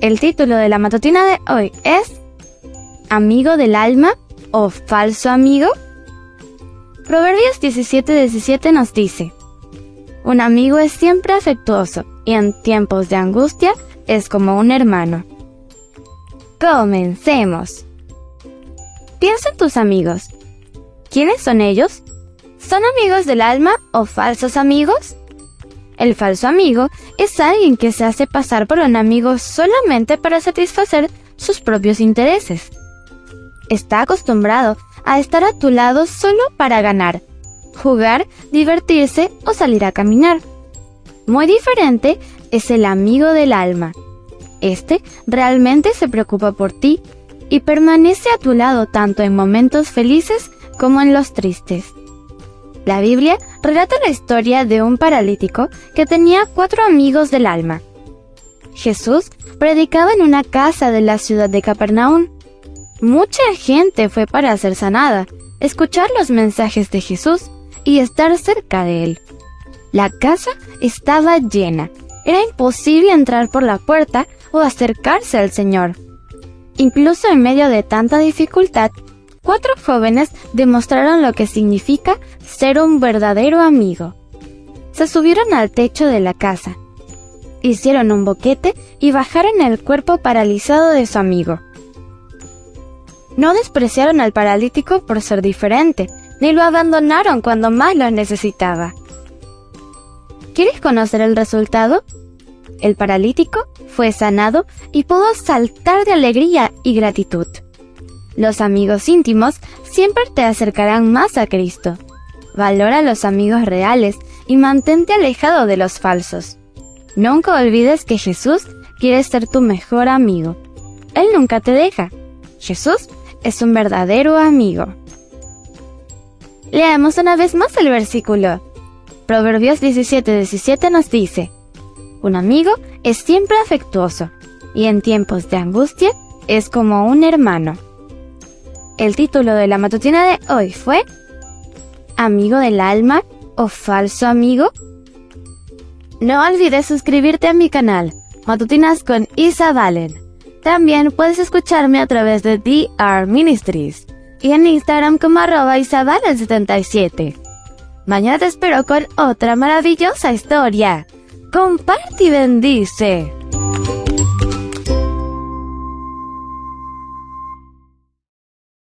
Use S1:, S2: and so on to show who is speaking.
S1: El título de la matutina de hoy es ¿Amigo del alma o falso amigo? Proverbios 17:17 nos dice, Un amigo es siempre afectuoso y en tiempos de angustia es como un hermano. Comencemos. Piensa en tus amigos. ¿Quiénes son ellos? ¿Son amigos del alma o falsos amigos? El falso amigo es alguien que se hace pasar por un amigo solamente para satisfacer sus propios intereses. Está acostumbrado a estar a tu lado solo para ganar, jugar, divertirse o salir a caminar. Muy diferente es el amigo del alma. Este realmente se preocupa por ti y permanece a tu lado tanto en momentos felices como en los tristes. La Biblia relata la historia de un paralítico que tenía cuatro amigos del alma. Jesús predicaba en una casa de la ciudad de Capernaum. Mucha gente fue para ser sanada, escuchar los mensajes de Jesús y estar cerca de él. La casa estaba llena. Era imposible entrar por la puerta o acercarse al Señor. Incluso en medio de tanta dificultad, cuatro jóvenes demostraron lo que significa ser un verdadero amigo. Se subieron al techo de la casa, hicieron un boquete y bajaron el cuerpo paralizado de su amigo. No despreciaron al paralítico por ser diferente, ni lo abandonaron cuando más lo necesitaba. ¿Quieres conocer el resultado? El paralítico fue sanado y pudo saltar de alegría y gratitud. Los amigos íntimos siempre te acercarán más a Cristo. Valora los amigos reales y mantente alejado de los falsos. Nunca olvides que Jesús quiere ser tu mejor amigo. Él nunca te deja. Jesús es un verdadero amigo. Leamos una vez más el versículo. Proverbios 17:17 nos dice, Un amigo es siempre afectuoso y en tiempos de angustia es como un hermano. El título de la matutina de hoy fue ¿Amigo del alma o falso amigo? No olvides suscribirte a mi canal, Matutinas con Isa Valen. También puedes escucharme a través de DR Ministries y en Instagram como arroba isabalen77. Mañana te espero con otra maravillosa historia. Comparte y bendice.